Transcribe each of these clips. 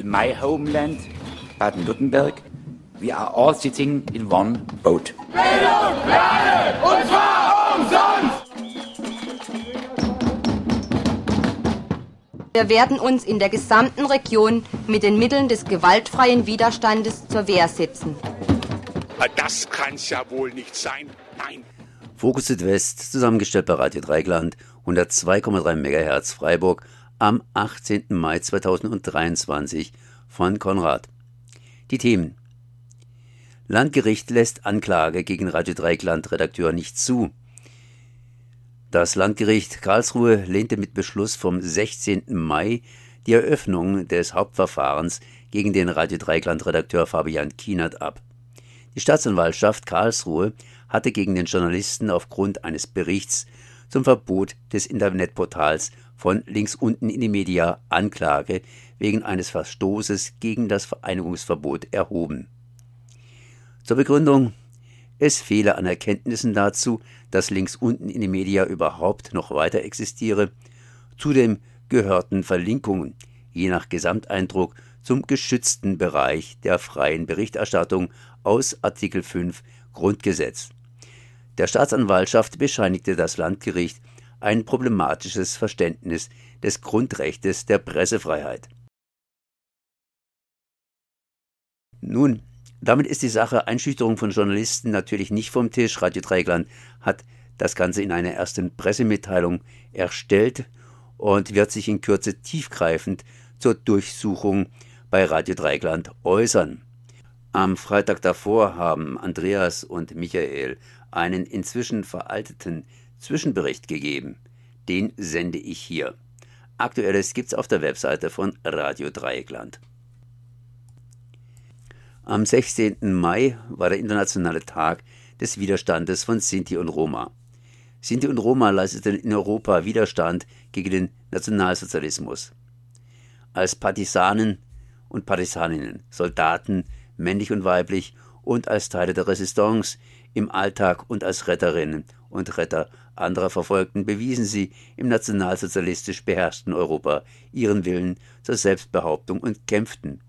in my homeland, Baden-Württemberg, we are all sitting in one boat. Bildung, Lade, und zwar umsonst! Wir werden uns in der gesamten Region mit den Mitteln des gewaltfreien Widerstandes zur Wehr setzen. Das kann's ja wohl nicht sein. Nein. Fokus Südwest, zusammengestellt bei Radio Dreigland, 102,3 MHz Freiburg, am 18. Mai 2023 von Konrad. Die Themen. Landgericht lässt Anklage gegen Radio Dreigland Redakteur nicht zu. Das Landgericht Karlsruhe lehnte mit Beschluss vom 16. Mai die Eröffnung des Hauptverfahrens gegen den Radio Dreigland Redakteur Fabian Kienert ab. Die Staatsanwaltschaft Karlsruhe hatte gegen den Journalisten aufgrund eines Berichts zum Verbot des Internetportals von links unten in die Media Anklage wegen eines Verstoßes gegen das Vereinigungsverbot erhoben. Zur Begründung es fehle an Erkenntnissen dazu, dass links unten in die Media überhaupt noch weiter existiere. Zudem gehörten Verlinkungen, je nach Gesamteindruck, zum geschützten Bereich der freien Berichterstattung aus Artikel 5 Grundgesetz. Der Staatsanwaltschaft bescheinigte das Landgericht ein problematisches Verständnis des Grundrechtes der Pressefreiheit. Nun, damit ist die Sache Einschüchterung von Journalisten natürlich nicht vom Tisch. Radio Dreigland hat das Ganze in einer ersten Pressemitteilung erstellt und wird sich in Kürze tiefgreifend zur Durchsuchung bei Radio Dreigland äußern. Am Freitag davor haben Andreas und Michael einen inzwischen veralteten Zwischenbericht gegeben. Den sende ich hier. Aktuelles gibt's auf der Webseite von Radio Dreieckland. Am 16. Mai war der internationale Tag des Widerstandes von Sinti und Roma. Sinti und Roma leisteten in Europa Widerstand gegen den Nationalsozialismus. Als Partisanen und Partisaninnen, Soldaten, männlich und weiblich, und als Teile der Resistance im Alltag und als Retterinnen und Retter anderer Verfolgten bewiesen sie im nationalsozialistisch beherrschten Europa ihren Willen zur Selbstbehauptung und kämpften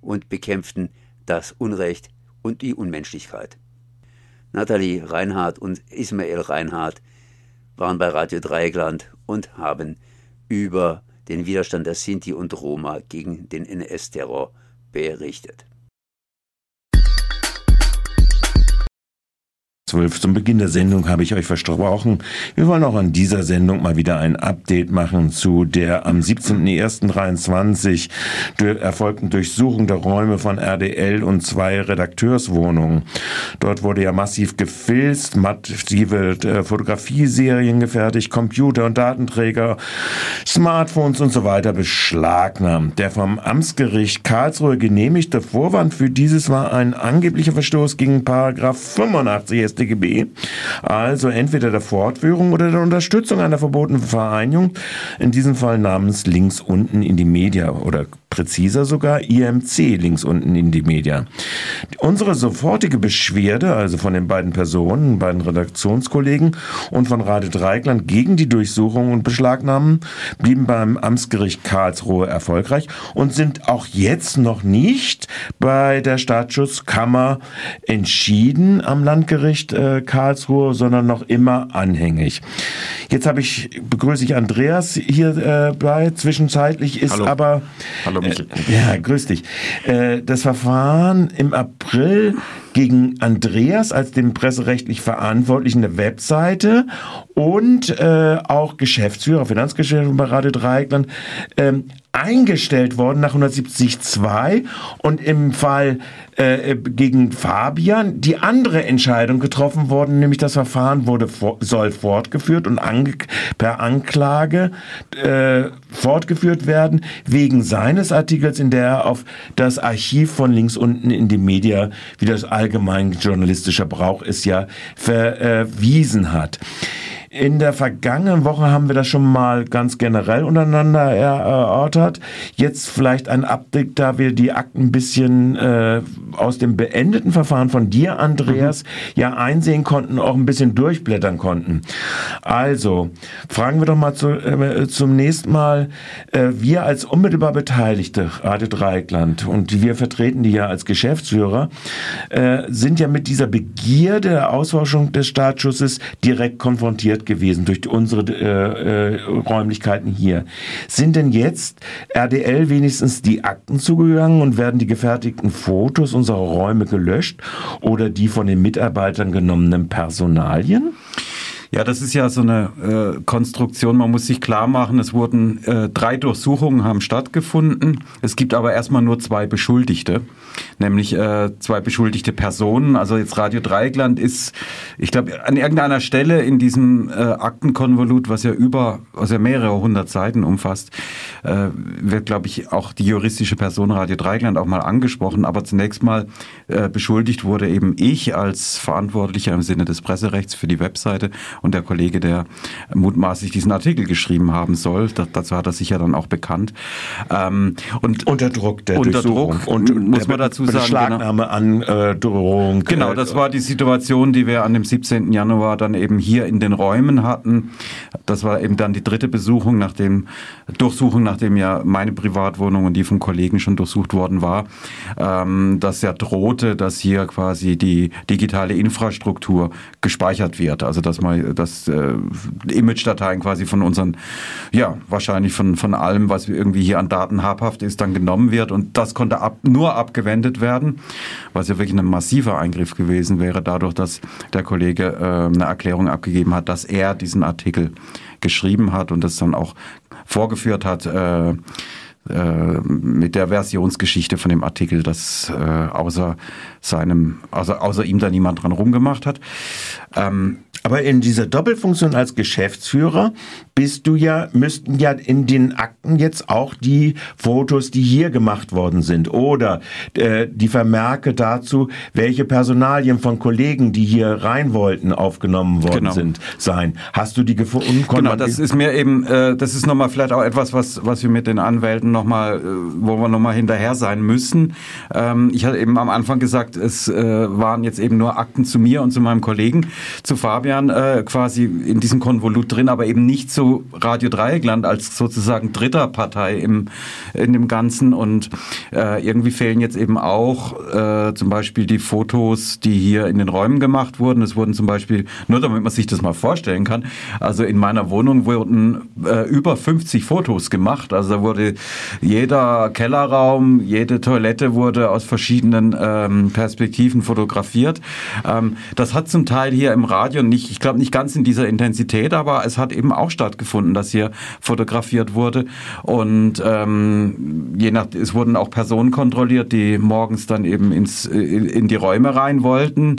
und bekämpften das Unrecht und die Unmenschlichkeit. Nathalie Reinhardt und Ismael Reinhardt waren bei Radio Dreieckland und haben über den Widerstand der Sinti und Roma gegen den NS-Terror berichtet. 12 zum Beginn der Sendung habe ich euch versprochen, wir wollen auch an dieser Sendung mal wieder ein Update machen zu der am 17.01.23 erfolgten Durchsuchung der Räume von RDL und zwei Redakteurswohnungen. Dort wurde ja massiv gefilzt, massive äh, Fotografieserien gefertigt, Computer und Datenträger, Smartphones und so weiter beschlagnahmt. Der vom Amtsgericht Karlsruhe genehmigte Vorwand für dieses war ein angeblicher Verstoß gegen Paragraph 85 StGB, also entweder der Fortführung oder der Unterstützung einer verbotenen Vereinigung, in diesem Fall namens links unten in die Media oder präziser sogar IMC links unten in die Media. Unsere sofortige Beschwerde, also von den beiden Personen, beiden Redaktionskollegen und von Radio Dreigland gegen die Durchsuchung und Beschlagnahmen, blieben beim Amtsgericht Karlsruhe erfolgreich und sind auch jetzt noch nicht bei der Staatsschutzkammer entschieden am Landgericht äh, Karlsruhe, sondern noch immer anhängig. Jetzt habe ich begrüße ich Andreas hier äh, bei. Zwischenzeitlich ist Hallo. aber Hallo Michael. äh, ja, grüß dich. Äh, das Verfahren im April gegen Andreas als den presserechtlich Verantwortlichen der Webseite und äh, auch Geschäftsführer, Finanzgeschäftsführer bei Radio Dreieckland, ähm, eingestellt worden nach 170.2 und im Fall äh, gegen Fabian die andere Entscheidung getroffen worden, nämlich das Verfahren wurde soll fortgeführt und ange per Anklage äh, fortgeführt werden wegen seines Artikels, in der er auf das Archiv von links unten in die Media, wie das allgemein journalistischer Brauch ist, ja verwiesen hat. In der vergangenen Woche haben wir das schon mal ganz generell untereinander erörtert. Jetzt vielleicht ein Update, da wir die Akten ein bisschen äh, aus dem beendeten Verfahren von dir, Andreas, mhm. ja einsehen konnten, auch ein bisschen durchblättern konnten. Also, fragen wir doch mal zu, äh, zum nächsten Mal, äh, wir als unmittelbar Beteiligte, Radio Dreieckland, und wir vertreten die ja als Geschäftsführer, äh, sind ja mit dieser Begierde der Ausforschung des Startschusses direkt konfrontiert gewesen durch unsere äh, äh, Räumlichkeiten hier. Sind denn jetzt RDL wenigstens die Akten zugegangen und werden die gefertigten Fotos unserer Räume gelöscht oder die von den Mitarbeitern genommenen Personalien? Ja, das ist ja so eine äh, Konstruktion. Man muss sich klar machen, es wurden äh, drei Durchsuchungen haben stattgefunden. Es gibt aber erstmal nur zwei Beschuldigte, nämlich äh, zwei beschuldigte Personen. Also jetzt Radio Dreigland ist, ich glaube, an irgendeiner Stelle in diesem äh, Aktenkonvolut, was ja über, was ja mehrere hundert Seiten umfasst, äh, wird, glaube ich, auch die juristische Person Radio Dreigland auch mal angesprochen. Aber zunächst mal äh, beschuldigt wurde eben ich als Verantwortlicher im Sinne des Presserechts für die Webseite und der Kollege, der mutmaßlich diesen Artikel geschrieben haben soll. Das, dazu hat er sich ja dann auch bekannt. Ähm, und unter Druck der unter Druck und muss man dazu sagen Beschlagnahme genau, an äh, Drohung. Genau, das war die Situation, die wir an dem 17. Januar dann eben hier in den Räumen hatten. Das war eben dann die dritte Besuchung, nachdem Durchsuchung, nachdem ja meine Privatwohnung und die vom Kollegen schon durchsucht worden war, ähm, dass ja drohte, dass hier quasi die digitale Infrastruktur gespeichert wird. Also dass man dass äh, Image-Dateien quasi von unseren, ja, wahrscheinlich von, von allem, was irgendwie hier an Daten habhaft ist, dann genommen wird. Und das konnte ab, nur abgewendet werden, was ja wirklich ein massiver Eingriff gewesen wäre, dadurch, dass der Kollege äh, eine Erklärung abgegeben hat, dass er diesen Artikel geschrieben hat und das dann auch vorgeführt hat. Äh, äh, mit der Versionsgeschichte von dem Artikel, dass äh, außer seinem, also außer ihm da niemand dran rumgemacht hat. Ähm, aber in dieser Doppelfunktion als Geschäftsführer bist du ja, müssten ja in den Akten jetzt auch die Fotos, die hier gemacht worden sind oder äh, die Vermerke dazu, welche Personalien von Kollegen, die hier rein wollten, aufgenommen worden genau. sind, sein. Hast du die gefunden? Genau, das ist mir eben, äh, das ist nochmal vielleicht auch etwas, was, was wir mit den Anwälten nochmal, äh, wo wir nochmal hinterher sein müssen. Ähm, ich hatte eben am Anfang gesagt, es äh, waren jetzt eben nur Akten zu mir und zu meinem Kollegen, zu Fabian äh, quasi in diesem Konvolut drin, aber eben nicht so Radio Dreieckland als sozusagen dritter Partei im, in dem Ganzen. Und äh, irgendwie fehlen jetzt eben auch äh, zum Beispiel die Fotos, die hier in den Räumen gemacht wurden. Es wurden zum Beispiel, nur damit man sich das mal vorstellen kann, also in meiner Wohnung wurden äh, über 50 Fotos gemacht. Also da wurde jeder Kellerraum, jede Toilette wurde aus verschiedenen ähm, Perspektiven fotografiert. Ähm, das hat zum Teil hier im Radio nicht nicht, ich glaube nicht ganz in dieser Intensität, aber es hat eben auch stattgefunden, dass hier fotografiert wurde. Und ähm, je nach, es wurden auch Personen kontrolliert, die morgens dann eben ins, in die Räume rein wollten.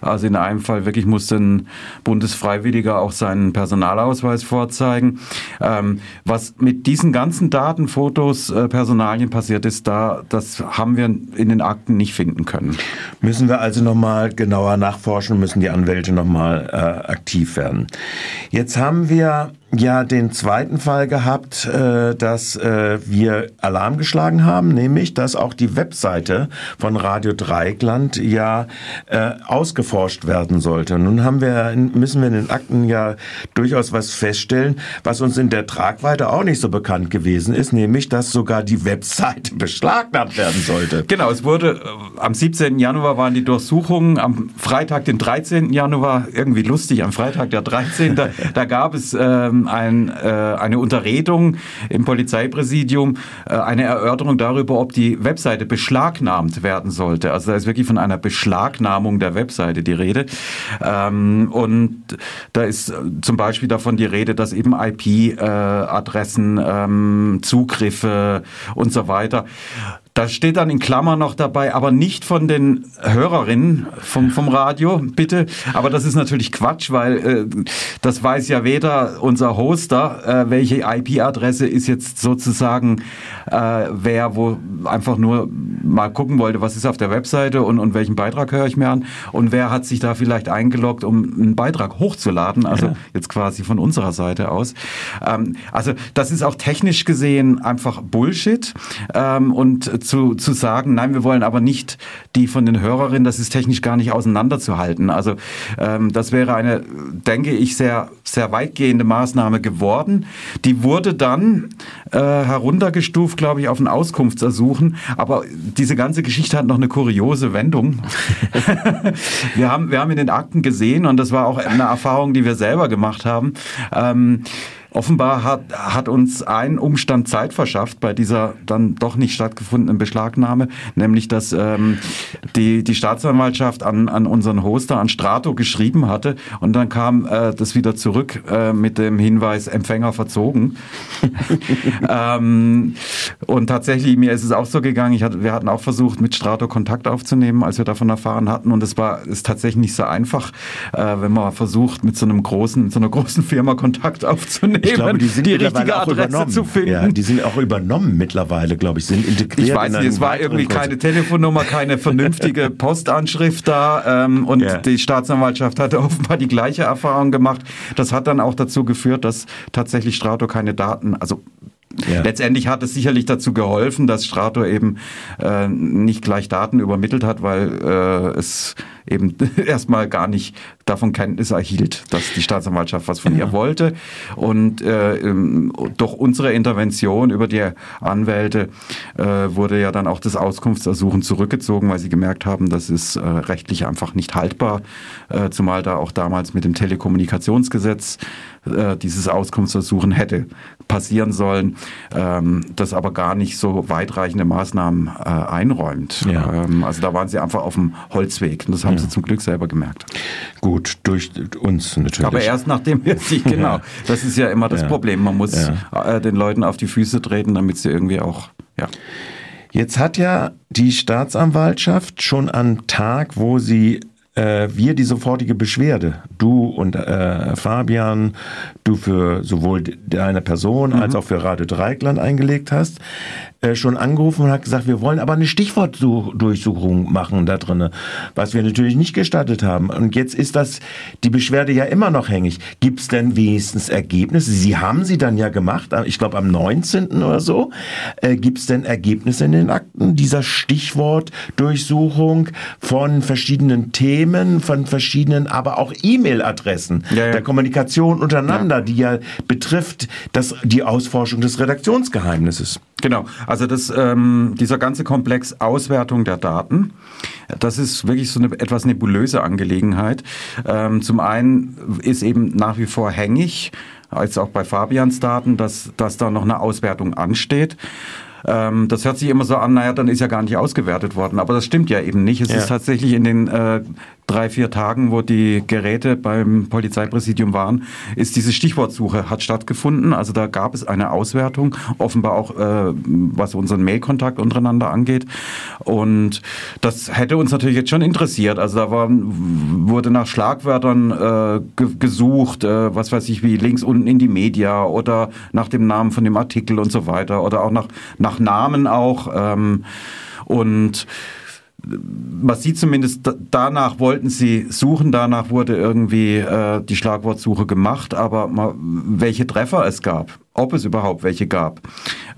Also in einem Fall wirklich musste ein Bundesfreiwilliger auch seinen Personalausweis vorzeigen. Ähm, was mit diesen ganzen Daten, Fotos, äh, Personalien passiert ist, da, das haben wir in den Akten nicht finden können. Müssen wir also nochmal genauer nachforschen, müssen die Anwälte nochmal äh, aktiv werden. Jetzt haben wir ja den zweiten Fall gehabt, äh, dass äh, wir Alarm geschlagen haben, nämlich dass auch die Webseite von Radio Dreieckland ja äh, ausgeforscht werden sollte. Nun haben wir, müssen wir in den Akten ja durchaus was feststellen, was uns in der Tragweite auch nicht so bekannt gewesen ist, nämlich dass sogar die Webseite beschlagnahmt werden sollte. Genau, es wurde am 17. Januar waren die Durchsuchungen, am Freitag, den 13. Januar, irgendwie lustig, am Freitag der 13. da, da gab es ähm, ein, äh, eine Unterredung im Polizeipräsidium, äh, eine Erörterung darüber, ob die Webseite beschlagnahmt werden sollte. Also da ist wirklich von einer Beschlagnahmung der Webseite die Rede. Ähm, und da ist zum Beispiel davon die Rede, dass eben IP-Adressen, ähm, Zugriffe und so weiter Da steht dann in Klammer noch dabei, aber nicht von den Hörerinnen vom, vom Radio, bitte. Aber das ist natürlich Quatsch, weil äh, das weiß ja weder unser Hoster, äh, welche IP-Adresse ist jetzt sozusagen, äh, wer wo einfach nur mal gucken wollte, was ist auf der Webseite und, und welchen Beitrag höre ich mir an und wer hat sich da vielleicht eingeloggt, um einen Beitrag hochzuladen, also ja. jetzt quasi von unserer Seite aus. Ähm, also das ist auch technisch gesehen einfach Bullshit ähm, und zu, zu sagen, nein, wir wollen aber nicht die von den Hörerinnen, das ist technisch gar nicht auseinanderzuhalten. Also ähm, das wäre eine, denke ich, sehr, sehr weitgehende Maßnahme geworden. Die wurde dann äh, heruntergestuft, glaube ich, auf ein Auskunftsersuchen. Aber diese ganze Geschichte hat noch eine kuriose Wendung. wir, haben, wir haben in den Akten gesehen, und das war auch eine Erfahrung, die wir selber gemacht haben, ähm, Offenbar hat, hat uns ein Umstand Zeit verschafft bei dieser dann doch nicht stattgefundenen Beschlagnahme, nämlich dass ähm, die, die Staatsanwaltschaft an, an unseren Hoster, an Strato geschrieben hatte. Und dann kam äh, das wieder zurück äh, mit dem Hinweis Empfänger verzogen. ähm, und tatsächlich, mir ist es auch so gegangen, ich hatte, wir hatten auch versucht, mit Strato Kontakt aufzunehmen, als wir davon erfahren hatten. Und es war ist tatsächlich nicht so einfach, äh, wenn man versucht, mit so einem großen, so einer großen Firma Kontakt aufzunehmen ich glaube, die sind die richtige Adresse übernommen. zu finden. Ja, die sind auch übernommen mittlerweile, glaube ich, sind integriert. Ich weiß nicht, es war irgendwie Kurs. keine Telefonnummer, keine vernünftige Postanschrift da ähm, und ja. die Staatsanwaltschaft hatte offenbar die gleiche Erfahrung gemacht. Das hat dann auch dazu geführt, dass tatsächlich Strato keine Daten, also ja. Letztendlich hat es sicherlich dazu geholfen, dass Strato eben äh, nicht gleich Daten übermittelt hat, weil äh, es eben erstmal gar nicht davon Kenntnis erhielt, dass die Staatsanwaltschaft was von ja. ihr wollte. Und äh, ähm, durch unsere Intervention über die Anwälte äh, wurde ja dann auch das Auskunftsersuchen zurückgezogen, weil sie gemerkt haben, das ist äh, rechtlich einfach nicht haltbar, äh, zumal da auch damals mit dem Telekommunikationsgesetz äh, dieses Auskunftsersuchen hätte passieren sollen, ähm, das aber gar nicht so weitreichende Maßnahmen äh, einräumt. Ja. Ähm, also da waren sie einfach auf dem Holzweg und das haben ja. sie zum Glück selber gemerkt. Gut, durch uns natürlich. Aber erst nachdem wir sie, genau, das ist ja immer das Problem. Man muss äh, den Leuten auf die Füße treten, damit sie irgendwie auch, ja. Jetzt hat ja die Staatsanwaltschaft schon am Tag, wo sie äh, wir die sofortige Beschwerde, du und äh, Fabian, du für sowohl deine Person mhm. als auch für Radio Dreikland eingelegt hast, äh, schon angerufen und hat gesagt, wir wollen aber eine Stichwortdurchsuchung machen da drinnen, was wir natürlich nicht gestattet haben. Und jetzt ist das die Beschwerde ja immer noch hängig. Gibt es denn wenigstens Ergebnisse? Sie haben sie dann ja gemacht, ich glaube am 19. oder so. Äh, Gibt es denn Ergebnisse in den Akten dieser Stichwortdurchsuchung von verschiedenen Themen, von verschiedenen, aber auch E-Mail-Adressen ja, ja. der Kommunikation untereinander, ja. Die ja betrifft das, die Ausforschung des Redaktionsgeheimnisses? Genau, also das, ähm, dieser ganze Komplex Auswertung der Daten, das ist wirklich so eine etwas nebulöse Angelegenheit. Ähm, zum einen ist eben nach wie vor hängig, als auch bei Fabians Daten, dass, dass da noch eine Auswertung ansteht. Ähm, das hört sich immer so an, naja, dann ist ja gar nicht ausgewertet worden. Aber das stimmt ja eben nicht. Es ja. ist tatsächlich in den äh, drei, vier Tagen, wo die Geräte beim Polizeipräsidium waren, ist diese Stichwortsuche hat stattgefunden. Also da gab es eine Auswertung, offenbar auch äh, was unseren Mailkontakt untereinander angeht. Und das hätte uns natürlich jetzt schon interessiert. Also da war, wurde nach Schlagwörtern äh, gesucht, äh, was weiß ich, wie links unten in die Media oder nach dem Namen von dem Artikel und so weiter oder auch nach, nach Namen auch. Ähm, und man sieht zumindest, danach wollten sie suchen, danach wurde irgendwie äh, die Schlagwortsuche gemacht, aber mal, welche Treffer es gab, ob es überhaupt welche gab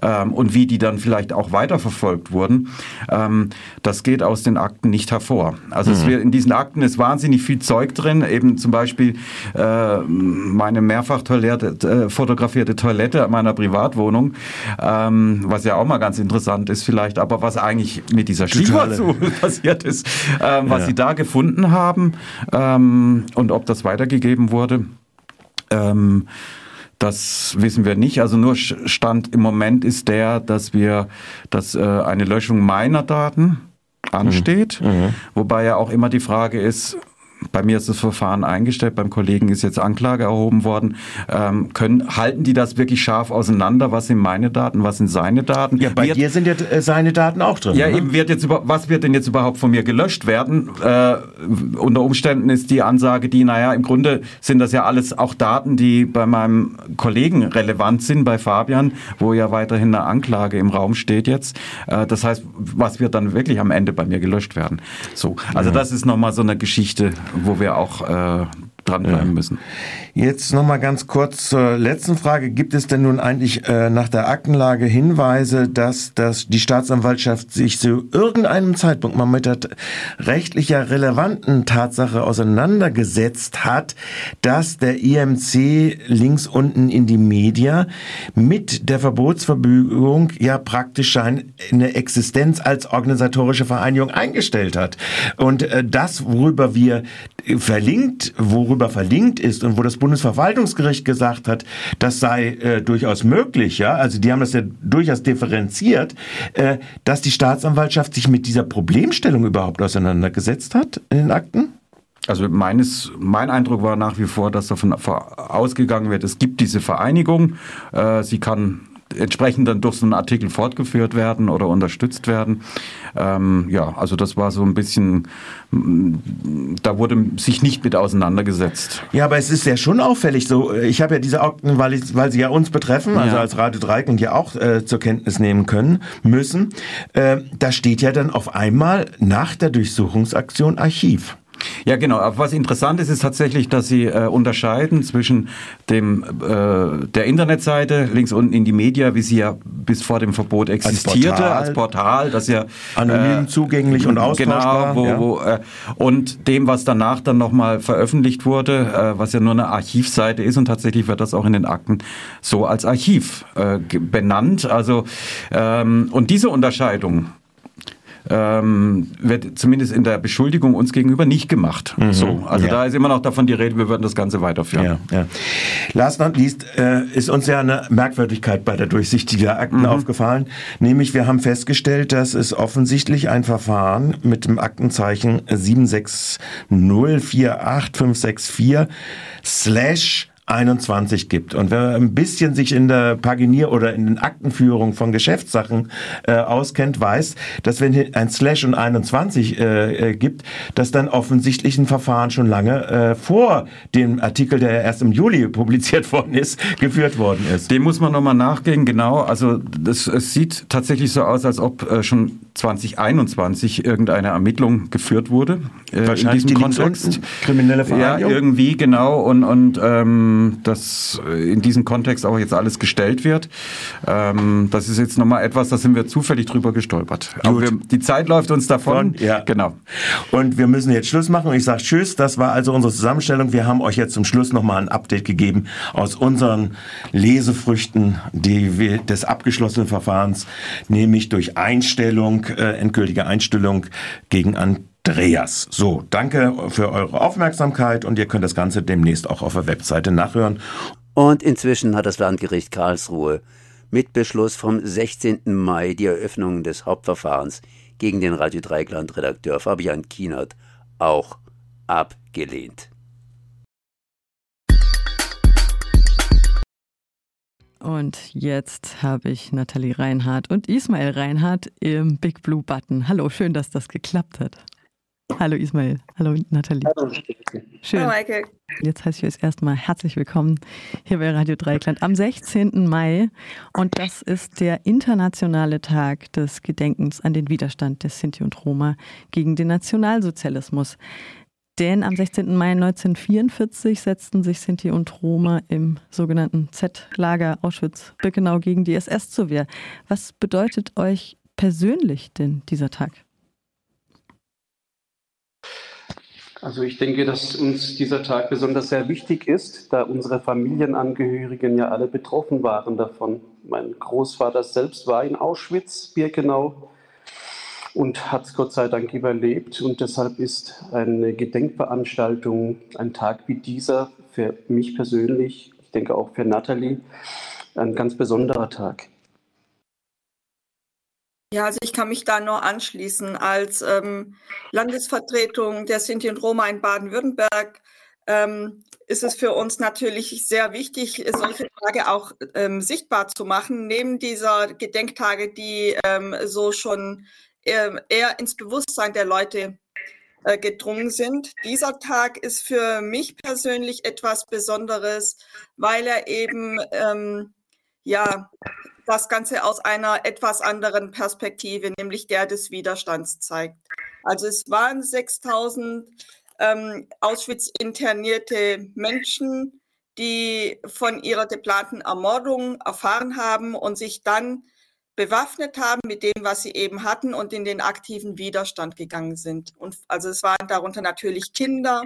ähm, und wie die dann vielleicht auch weiterverfolgt wurden, ähm, das geht aus den Akten nicht hervor. Also mhm. es wird, in diesen Akten ist wahnsinnig viel Zeug drin, eben zum Beispiel äh, meine mehrfach äh, fotografierte Toilette meiner Privatwohnung, ähm, was ja auch mal ganz interessant ist vielleicht, aber was eigentlich mit dieser Stichwortsuche passiert ist, ähm, was ja. sie da gefunden haben ähm, und ob das weitergegeben wurde. Ähm, das wissen wir nicht. Also nur Stand im Moment ist der, dass wir, dass äh, eine Löschung meiner Daten ansteht, mhm. mhm. wobei ja auch immer die Frage ist, bei mir ist das Verfahren eingestellt, beim Kollegen ist jetzt Anklage erhoben worden. Ähm, können, halten die das wirklich scharf auseinander? Was sind meine Daten, was sind seine Daten? Ja, bei wird, dir sind ja äh, seine Daten auch drin. Ja, ne? eben wird jetzt über, was wird denn jetzt überhaupt von mir gelöscht werden? Äh, unter Umständen ist die Ansage die, naja, im Grunde sind das ja alles auch Daten, die bei meinem Kollegen relevant sind, bei Fabian, wo ja weiterhin eine Anklage im Raum steht jetzt. Äh, das heißt, was wird dann wirklich am Ende bei mir gelöscht werden? So, also ja. das ist nochmal so eine Geschichte, wo wir auch äh, dranbleiben ja. müssen. Jetzt nochmal ganz kurz zur letzten Frage. Gibt es denn nun eigentlich äh, nach der Aktenlage Hinweise, dass, dass die Staatsanwaltschaft sich zu irgendeinem Zeitpunkt mal mit der rechtlicher relevanten Tatsache auseinandergesetzt hat, dass der IMC links unten in die Media mit der Verbotsverfügung ja praktisch eine Existenz als organisatorische Vereinigung eingestellt hat. Und äh, das, worüber wir verlinkt, worüber verlinkt ist und wo das Bundesverwaltungsgericht gesagt hat, das sei äh, durchaus möglich, ja, also die haben das ja durchaus differenziert, äh, dass die Staatsanwaltschaft sich mit dieser Problemstellung überhaupt auseinandergesetzt hat in den Akten? Also meines, mein Eindruck war nach wie vor, dass davon ausgegangen wird, es gibt diese Vereinigung, äh, sie kann entsprechend dann durch so einen Artikel fortgeführt werden oder unterstützt werden. Ähm, ja, also das war so ein bisschen, da wurde sich nicht mit auseinandergesetzt. Ja, aber es ist ja schon auffällig so. Ich habe ja diese Akten, weil, ich, weil sie ja uns betreffen, also ja. als Radio Dreieckland ja auch äh, zur Kenntnis nehmen können müssen. Äh, da steht ja dann auf einmal nach der Durchsuchungsaktion Archiv. Ja, genau. Aber was interessant ist, ist tatsächlich, dass Sie äh, unterscheiden zwischen dem äh, der Internetseite links unten in die Media, wie sie ja bis vor dem Verbot existierte, als Portal, als Portal das ja anonym äh, zugänglich und austauschbar. Genau, wo, ja. wo, äh, und dem, was danach dann nochmal veröffentlicht wurde, äh, was ja nur eine Archivseite ist und tatsächlich wird das auch in den Akten so als Archiv äh, benannt. Also ähm, und diese Unterscheidung ähm, wird zumindest in der Beschuldigung uns gegenüber nicht gemacht. Mhm. So, also ja. da ist immer noch davon die Rede, wir würden das Ganze weiterführen. Ja, ja. Last not least äh, ist uns ja eine Merkwürdigkeit bei der Durchsicht dieser Akten mhm. aufgefallen, nämlich wir haben festgestellt, dass es offensichtlich ein Verfahren mit dem Aktenzeichen 760485564 slash 21 gibt. Und wenn man ein bisschen sich in der Paginier- oder in den Aktenführung von Geschäftssachen äh, auskennt, weiß, dass wenn ein Slash und 21 äh, äh, gibt, dass dann offensichtlich ein Verfahren schon lange äh, vor dem Artikel, der erst im Juli publiziert worden ist, geführt worden ist. Dem muss man nochmal nachgehen, genau. Also das, es sieht tatsächlich so aus, als ob äh, schon 2021 irgendeine Ermittlung geführt wurde. Äh, Wahrscheinlich in diesem die Kontext. Kriminelle Vereinigung? Ja, irgendwie, genau. Und, und ähm, dass äh, in diesem Kontext auch jetzt alles gestellt wird. Ähm, das ist jetzt nochmal etwas, da sind wir zufällig drüber gestolpert. Aber wir, die Zeit läuft uns davon. Und, ja. Genau. Und wir müssen jetzt Schluss machen. Ich sage Tschüss. Das war also unsere Zusammenstellung. Wir haben euch jetzt zum Schluss nochmal ein Update gegeben aus unseren Lesefrüchten die wir, des abgeschlossenen Verfahrens, nämlich durch Einstellung, äh, endgültige Einstellung gegen an Andreas. So, danke für eure Aufmerksamkeit und ihr könnt das Ganze demnächst auch auf der Webseite nachhören. Und inzwischen hat das Landgericht Karlsruhe mit Beschluss vom 16. Mai die Eröffnung des Hauptverfahrens gegen den Radio Dreigland Redakteur Fabian Kienert auch abgelehnt. Und jetzt habe ich Nathalie Reinhardt und Ismail Reinhardt im Big Blue Button. Hallo, schön, dass das geklappt hat. Hallo Ismail. Hallo Nathalie. Hallo. Schön. Hallo Michael. Jetzt heiße ich euch erstmal herzlich willkommen hier bei Radio Dreikland am 16. Mai. Und das ist der internationale Tag des Gedenkens an den Widerstand der Sinti und Roma gegen den Nationalsozialismus. Denn am 16. Mai 1944 setzten sich Sinti und Roma im sogenannten Z-Lager Auschwitz-Birkenau gegen die SS zur Wehr. Was bedeutet euch persönlich denn dieser Tag? Also ich denke, dass uns dieser Tag besonders sehr wichtig ist, da unsere Familienangehörigen ja alle betroffen waren davon. Mein Großvater selbst war in Auschwitz, Birkenau und hat es Gott sei Dank überlebt. Und deshalb ist eine Gedenkveranstaltung, ein Tag wie dieser für mich persönlich, ich denke auch für Nathalie, ein ganz besonderer Tag. Ja, also ich kann mich da nur anschließen. Als ähm, Landesvertretung der Sinti und Roma in Baden-Württemberg ähm, ist es für uns natürlich sehr wichtig, solche Tage auch ähm, sichtbar zu machen, neben dieser Gedenktage, die ähm, so schon eher, eher ins Bewusstsein der Leute äh, gedrungen sind. Dieser Tag ist für mich persönlich etwas Besonderes, weil er eben ähm, ja das Ganze aus einer etwas anderen Perspektive, nämlich der des Widerstands zeigt. Also es waren 6000 ähm, Auschwitz internierte Menschen, die von ihrer geplanten Ermordung erfahren haben und sich dann bewaffnet haben mit dem, was sie eben hatten und in den aktiven Widerstand gegangen sind. Und also es waren darunter natürlich Kinder,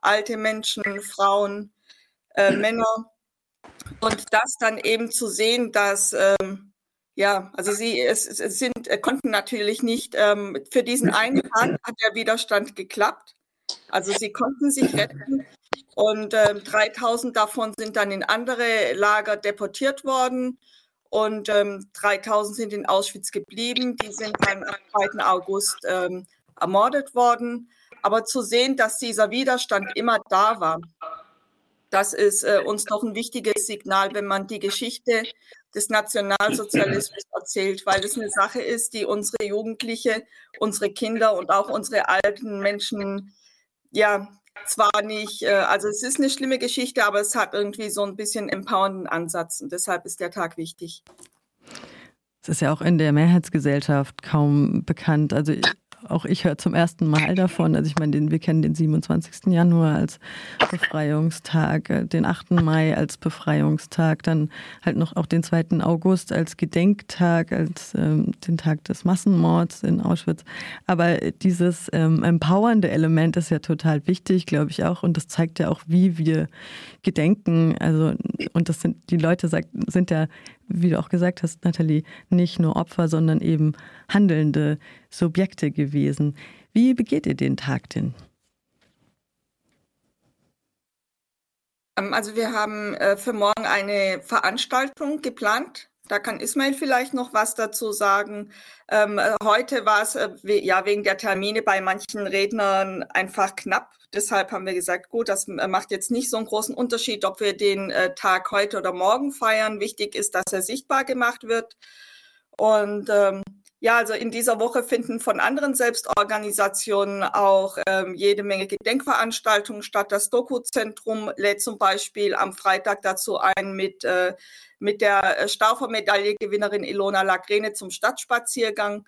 alte Menschen, Frauen, äh, Männer. Und das dann eben zu sehen, dass ähm, ja, also sie es, es sind äh, konnten natürlich nicht ähm, für diesen einen Tag hat der Widerstand geklappt. Also sie konnten sich retten und äh, 3000 davon sind dann in andere Lager deportiert worden und ähm, 3000 sind in Auschwitz geblieben. Die sind dann am 2. August ähm, ermordet worden. Aber zu sehen, dass dieser Widerstand immer da war, das ist äh, uns noch ein wichtiges Signal, wenn man die Geschichte des Nationalsozialismus erzählt, weil es eine Sache ist, die unsere Jugendliche, unsere Kinder und auch unsere alten Menschen ja zwar nicht, äh, also es ist eine schlimme Geschichte, aber es hat irgendwie so ein bisschen empowernden Ansatz und deshalb ist der Tag wichtig. Es ist ja auch in der Mehrheitsgesellschaft kaum bekannt. Also auch ich höre zum ersten Mal davon. Also ich meine, den, wir kennen den 27. Januar als Befreiungstag, äh, den 8. Mai als Befreiungstag, dann halt noch auch den 2. August als Gedenktag, als ähm, den Tag des Massenmords in Auschwitz. Aber dieses ähm, empowernde Element ist ja total wichtig, glaube ich auch. Und das zeigt ja auch, wie wir gedenken. Also, und das sind, die Leute sagt, sind ja wie du auch gesagt hast, Nathalie, nicht nur Opfer, sondern eben handelnde Subjekte gewesen. Wie begeht ihr den Tag denn? Ähm, also wir haben äh, für morgen eine Veranstaltung geplant. Da kann Ismail vielleicht noch was dazu sagen. Ähm, äh, heute war es äh, ja wegen der Termine bei manchen Rednern einfach knapp. Deshalb haben wir gesagt, gut, das macht jetzt nicht so einen großen Unterschied, ob wir den äh, Tag heute oder morgen feiern. Wichtig ist, dass er sichtbar gemacht wird. Und ähm, ja, also in dieser Woche finden von anderen Selbstorganisationen auch ähm, jede Menge Gedenkveranstaltungen statt. Das Doku-Zentrum lädt zum Beispiel am Freitag dazu ein, mit, äh, mit der Staufer-Medaille-Gewinnerin Ilona Lagrene zum Stadtspaziergang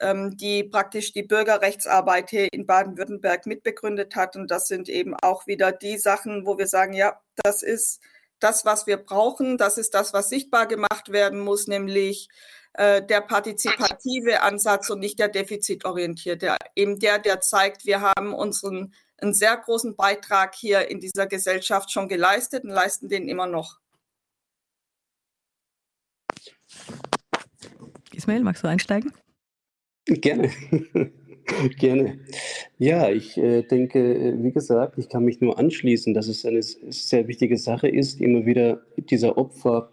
ähm, die praktisch die Bürgerrechtsarbeit hier in Baden-Württemberg mitbegründet hat. Und das sind eben auch wieder die Sachen, wo wir sagen, ja, das ist das, was wir brauchen. Das ist das, was sichtbar gemacht werden muss, nämlich äh, der partizipative Ansatz und nicht der defizitorientierte. Eben der, der zeigt, wir haben unseren einen sehr großen Beitrag hier in dieser Gesellschaft schon geleistet und leisten den immer noch. Ismail, magst du einsteigen? Gerne. Gerne. Ja, ich äh, denke, äh, wie gesagt, ich kann mich nur anschließen, dass es eine sehr wichtige Sache ist, immer wieder dieser Opfer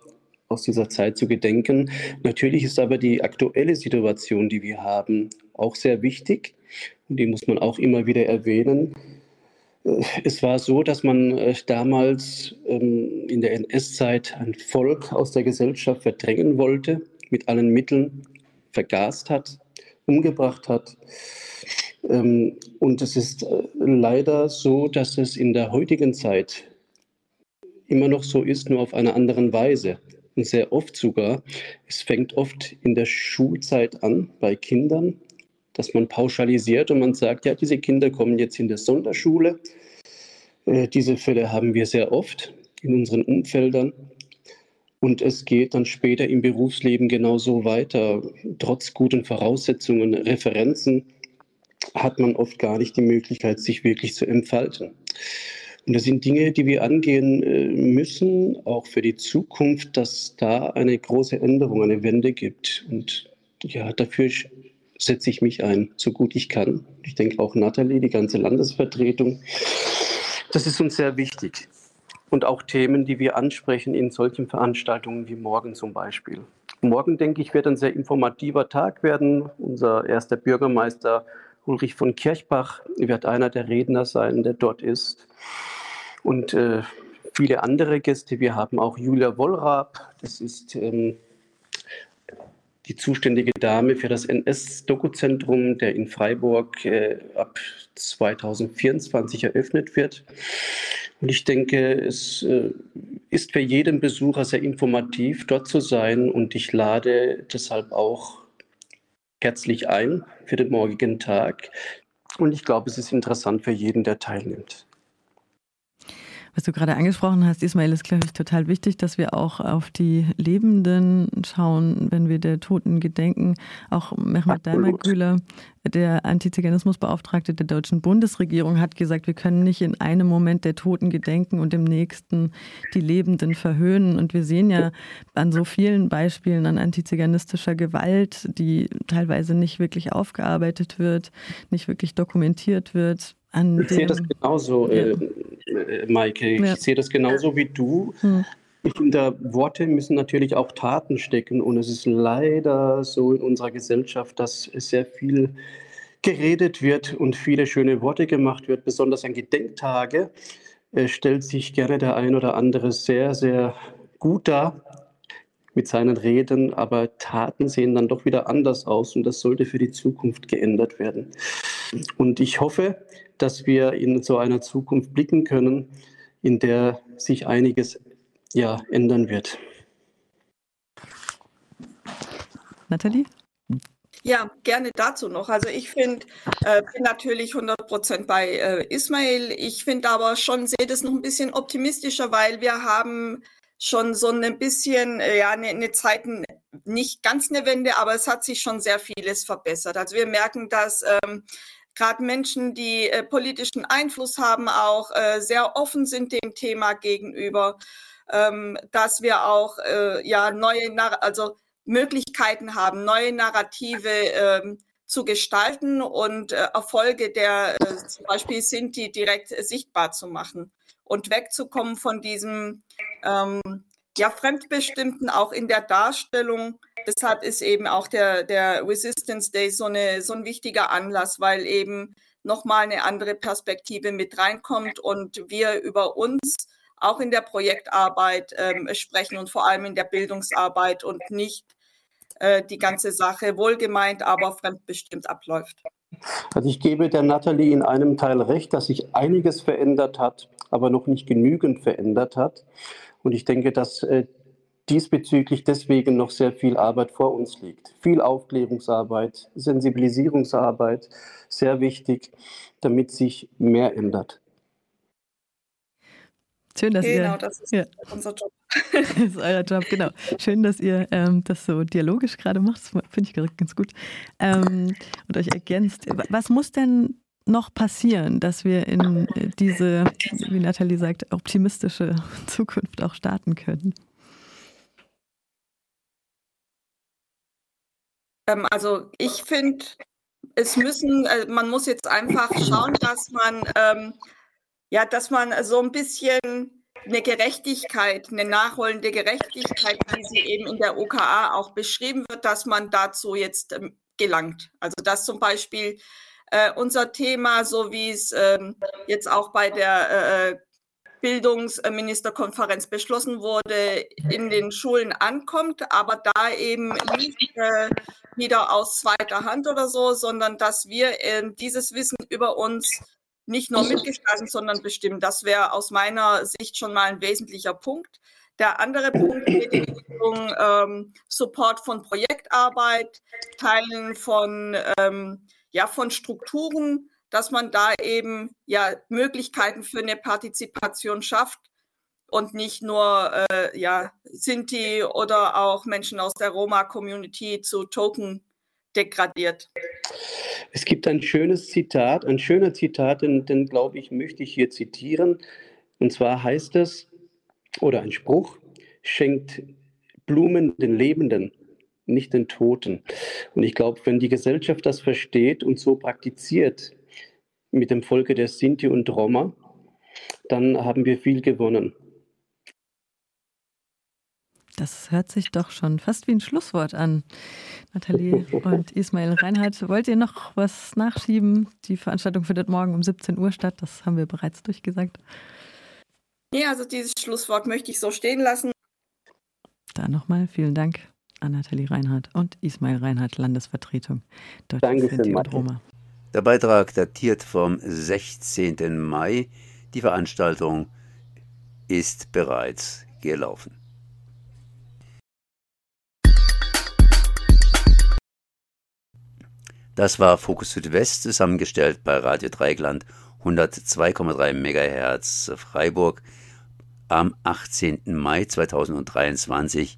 aus dieser Zeit zu gedenken. Natürlich ist aber die aktuelle Situation, die wir haben, auch sehr wichtig. Die muss man auch immer wieder erwähnen. Äh, es war so, dass man äh, damals ähm, in der NS-Zeit ein Volk aus der Gesellschaft verdrängen wollte, mit allen Mitteln vergast hat, umgebracht hat. Ähm, und es ist äh, leider so, dass es in der heutigen Zeit immer noch so ist, nur auf einer anderen Weise. Sehr oft sogar, es fängt oft in der Schulzeit an bei Kindern, dass man pauschalisiert und man sagt, ja, diese Kinder kommen jetzt in der Sonderschule. Äh, diese Fälle haben wir sehr oft in unseren Umfeldern. Und es geht dann später im Berufsleben genauso weiter. Trotz guten Voraussetzungen, Referenzen hat man oft gar nicht die Möglichkeit, sich wirklich zu entfalten. Und das sind Dinge, die wir angehen äh, müssen, auch für die Zukunft, dass da eine große Änderung, eine Wende gibt. Und ja, dafür setze ich mich ein, so gut ich kann. Ich denke auch Nathalie, die ganze Landesvertretung. Das ist uns sehr wichtig und auch Themen, die wir ansprechen in solchen Veranstaltungen wie morgen zum Beispiel. Morgen, denke ich, wird ein sehr informativer Tag werden. Unser erster Bürgermeister Ulrich von Kirchbach wird einer der Redner sein, der dort ist. Und äh, viele andere Gäste. Wir haben auch Julia Wollrab, das ist ähm, die zuständige Dame für das NS-Dokuzentrum, der in Freiburg äh, ab 2024 eröffnet wird. Und ich denke, es äh, ist für jeden Besucher sehr informativ, dort zu sein. Und ich lade deshalb auch herzlich ein für den morgigen Tag. Und ich glaube, es ist interessant für jeden, der teilnimmt. Was du gerade angesprochen hast, Ismail, ist, glaube ich, total wichtig, dass wir auch auf die Lebenden schauen, wenn wir der Toten gedenken. Auch Mehmet Daimagüler, der Antiziganismusbeauftragte der deutschen Bundesregierung, hat gesagt, wir können nicht in einem Moment der Toten gedenken und im nächsten die Lebenden verhöhnen. Und wir sehen ja an so vielen Beispielen an antiziganistischer Gewalt, die teilweise nicht wirklich aufgearbeitet wird, nicht wirklich dokumentiert wird. Ich sehe das genauso. Ja. Äh, Maike. Ich ja. sehe das genauso wie du. Hm. Ich finde, Worte müssen natürlich auch Taten stecken. Und es ist leider so in unserer Gesellschaft, dass sehr viel geredet wird und viele schöne Worte gemacht wird. Besonders an Gedenktage äh, stellt sich gerne der ein oder andere sehr, sehr gut dar mit seinen Reden, aber Taten sehen dann doch wieder anders aus und das sollte für die Zukunft geändert werden. Und ich hoffe, dass wir in so einer Zukunft blicken können, in der sich einiges ja, ändern wird. Nathalie? Ja, gerne dazu noch. Also ich finde, äh, bin natürlich 100 Prozent bei äh, Ismail. Ich finde aber schon, sehe das noch ein bisschen optimistischer, weil wir haben schon so ein bisschen, äh, ja, eine, eine Zeit, nicht ganz eine Wende, aber es hat sich schon sehr vieles verbessert. Also wir merken, dass ähm, gerade Menschen, die äh, politischen Einfluss haben, auch äh, sehr offen sind dem Thema gegenüber, ähm, dass wir auch äh, ja neue, also Möglichkeiten haben, neue Narrative ähm, zu gestalten und äh, Erfolge der äh, zum Beispiel sind die direkt sichtbar zu machen und wegzukommen von diesem ähm, ja fremdbestimmten auch in der Darstellung deshalb ist eben auch der, der Resistance Day so, eine, so ein wichtiger Anlass, weil eben nochmal eine andere Perspektive mit reinkommt und wir über uns auch in der Projektarbeit ähm, sprechen und vor allem in der Bildungsarbeit und nicht äh, die ganze Sache wohlgemeint, aber fremdbestimmt abläuft. Also ich gebe der Nathalie in einem Teil recht, dass sich einiges verändert hat, aber noch nicht genügend verändert hat. Und ich denke, dass äh, diesbezüglich deswegen noch sehr viel Arbeit vor uns liegt. Viel Aufklärungsarbeit, Sensibilisierungsarbeit, sehr wichtig, damit sich mehr ändert. Schön, dass genau, ihr. das ist ja. unser Job. das ist euer Job, genau. Schön, dass ihr ähm, das so dialogisch gerade macht. Das finde ich ganz gut. Ähm, und euch ergänzt. Was muss denn noch passieren, dass wir in diese, wie Nathalie sagt, optimistische Zukunft auch starten können? Ähm, also ich finde, es müssen, äh, man muss jetzt einfach schauen, dass man, ähm, ja, dass man so ein bisschen eine Gerechtigkeit, eine nachholende Gerechtigkeit, wie sie eben in der OKA auch beschrieben wird, dass man dazu jetzt ähm, gelangt. Also dass zum Beispiel äh, unser Thema, so wie es ähm, jetzt auch bei der äh, Bildungsministerkonferenz beschlossen wurde, in den Schulen ankommt, aber da eben nicht äh, wieder aus zweiter Hand oder so, sondern dass wir äh, dieses Wissen über uns nicht nur mitgestalten, sondern bestimmen. Das wäre aus meiner Sicht schon mal ein wesentlicher Punkt. Der andere Punkt geht in Richtung ähm, Support von Projektarbeit, Teilen von, ähm, ja, von Strukturen, dass man da eben ja Möglichkeiten für eine Partizipation schafft und nicht nur äh, ja Sinti oder auch Menschen aus der Roma-Community zu Token degradiert. Es gibt ein schönes Zitat, ein schöner Zitat, den, den glaube ich, möchte ich hier zitieren. Und zwar heißt es, oder ein Spruch, schenkt Blumen den Lebenden, nicht den Toten. Und ich glaube, wenn die Gesellschaft das versteht und so praktiziert, mit dem Volke der Sinti und Roma, dann haben wir viel gewonnen. Das hört sich doch schon fast wie ein Schlusswort an. Nathalie und Ismail Reinhardt, wollt ihr noch was nachschieben? Die Veranstaltung findet morgen um 17 Uhr statt, das haben wir bereits durchgesagt. Ja, also dieses Schlusswort möchte ich so stehen lassen. Da nochmal vielen Dank an Nathalie Reinhardt und Ismail Reinhardt, Landesvertretung Deutsche Sinti und Roma. Der Beitrag datiert vom 16. Mai. Die Veranstaltung ist bereits gelaufen. Das war Fokus Südwest, zusammengestellt bei Radio Dreigland 102,3 MHz Freiburg am 18. Mai 2023